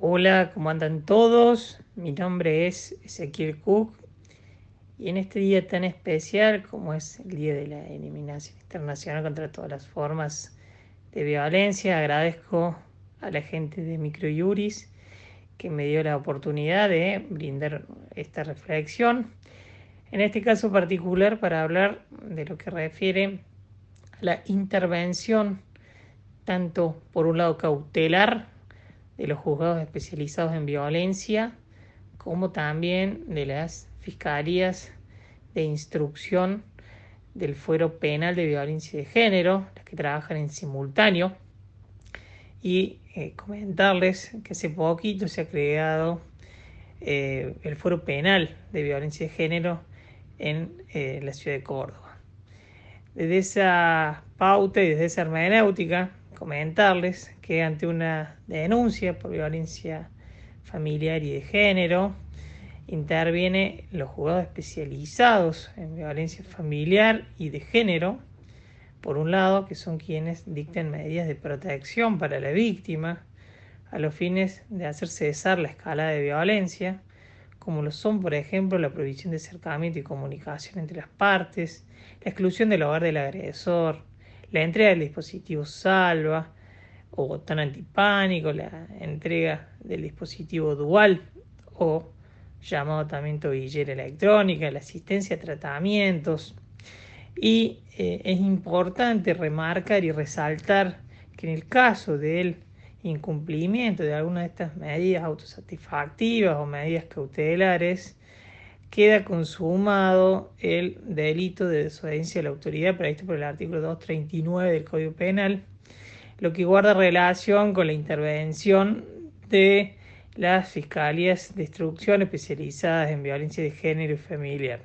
Hola, ¿cómo andan todos? Mi nombre es Ezequiel Cook y en este día tan especial como es el Día de la Eliminación Internacional contra todas las formas de violencia, agradezco a la gente de Microjuris que me dio la oportunidad de brindar esta reflexión. En este caso particular para hablar de lo que refiere a la intervención tanto por un lado cautelar de los juzgados especializados en violencia, como también de las fiscalías de instrucción del fuero penal de violencia de género, las que trabajan en simultáneo, y eh, comentarles que hace poquito se ha creado eh, el fuero penal de violencia de género en eh, la ciudad de Córdoba. Desde esa pauta y desde esa hermenéutica comentarles que ante una denuncia por violencia familiar y de género, interviene los juzgados especializados en violencia familiar y de género, por un lado, que son quienes dictan medidas de protección para la víctima a los fines de hacer cesar la escala de violencia, como lo son, por ejemplo, la prohibición de acercamiento y comunicación entre las partes, la exclusión del hogar del agresor, la entrega del dispositivo salva o botón antipánico, la entrega del dispositivo dual o llamado también tobillera electrónica, la asistencia a tratamientos. Y eh, es importante remarcar y resaltar que en el caso del incumplimiento de alguna de estas medidas autosatisfactivas o medidas cautelares, queda consumado el delito de desobediencia a la autoridad previsto por el artículo 239 del Código Penal, lo que guarda relación con la intervención de las fiscalías de instrucción especializadas en violencia de género y familiar.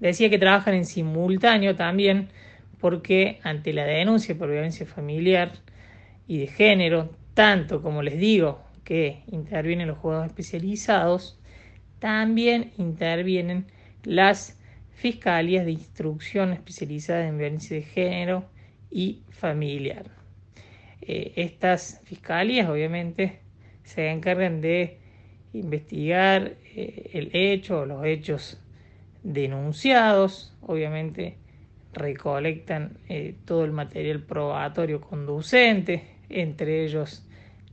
Decía que trabajan en simultáneo también porque ante la denuncia por violencia familiar y de género, tanto como les digo que intervienen los jugadores especializados, también intervienen las fiscalías de instrucción especializadas en violencia de género y familiar. Eh, estas fiscalías obviamente se encargan de investigar eh, el hecho o los hechos denunciados, obviamente recolectan eh, todo el material probatorio conducente, entre ellos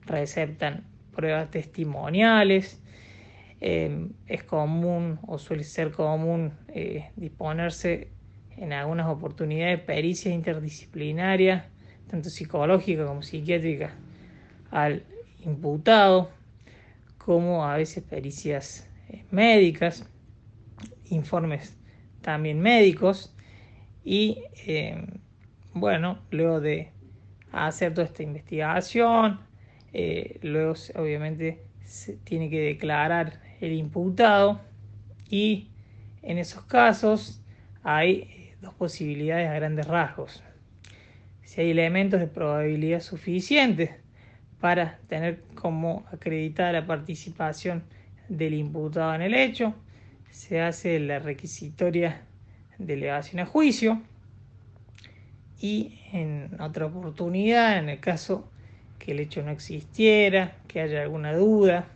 receptan pruebas testimoniales, eh, es común o suele ser común eh, disponerse en algunas oportunidades de pericias interdisciplinarias, tanto psicológica como psiquiátrica, al imputado, como a veces pericias eh, médicas, informes también médicos, y bueno, luego de hacer toda esta investigación, luego obviamente se tiene que declarar el imputado y en esos casos hay dos posibilidades a grandes rasgos. Si hay elementos de probabilidad suficientes para tener como acreditada la participación del imputado en el hecho, se hace la requisitoria de elevación a juicio y en otra oportunidad, en el caso que el hecho no existiera, que haya alguna duda,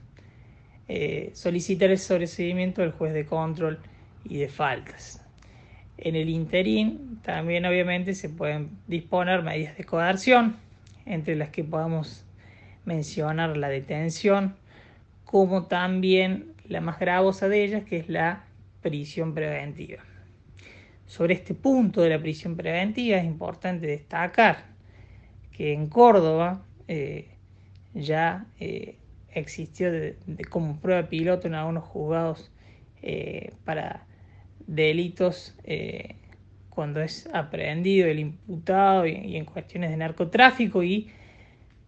eh, solicitar el sobreseguimiento del juez de control y de faltas. En el interín también obviamente se pueden disponer medidas de coerción, entre las que podamos mencionar la detención, como también la más gravosa de ellas, que es la prisión preventiva. Sobre este punto de la prisión preventiva es importante destacar que en Córdoba eh, ya eh, existió como prueba piloto en algunos juzgados eh, para delitos eh, cuando es aprehendido el imputado y, en cuestiones de narcotráfico y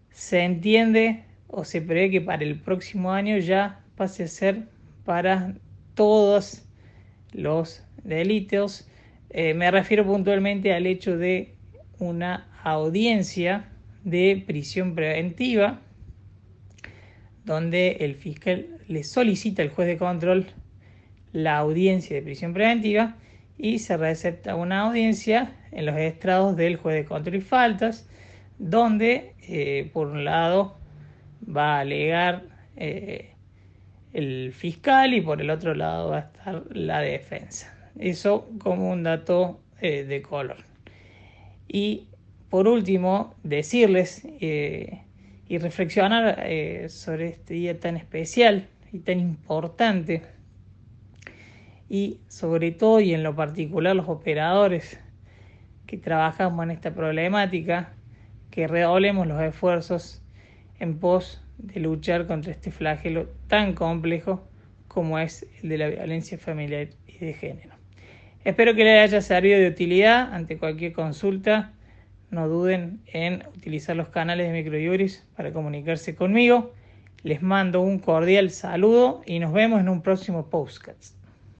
se entiende o se prevé que para el próximo año ya pase a ser para todos los delitos. Eh, me refiero puntualmente al hecho de una audiencia de prisión preventiva donde el fiscal le solicita al juez de control la audiencia de prisión preventiva y se recepta una audiencia en los estrados del juez de control y faltas, donde eh, por un lado va a alegar eh, el fiscal y por el otro lado va a estar la defensa. Eso como un dato eh, de color. Y por último, decirles y reflexionar sobre este día tan especial y tan importante y sobre todo y en lo particular los operadores que trabajamos en esta problemática, que redoblemos los esfuerzos en pos de luchar contra este flagelo tan complejo como es el de la violencia familiar y de género. Espero que les haya servido de utilidad ante cualquier consulta. No duden en utilizar los canales de Microjuris para comunicarse conmigo. Les mando un cordial saludo y nos vemos en un próximo podcast.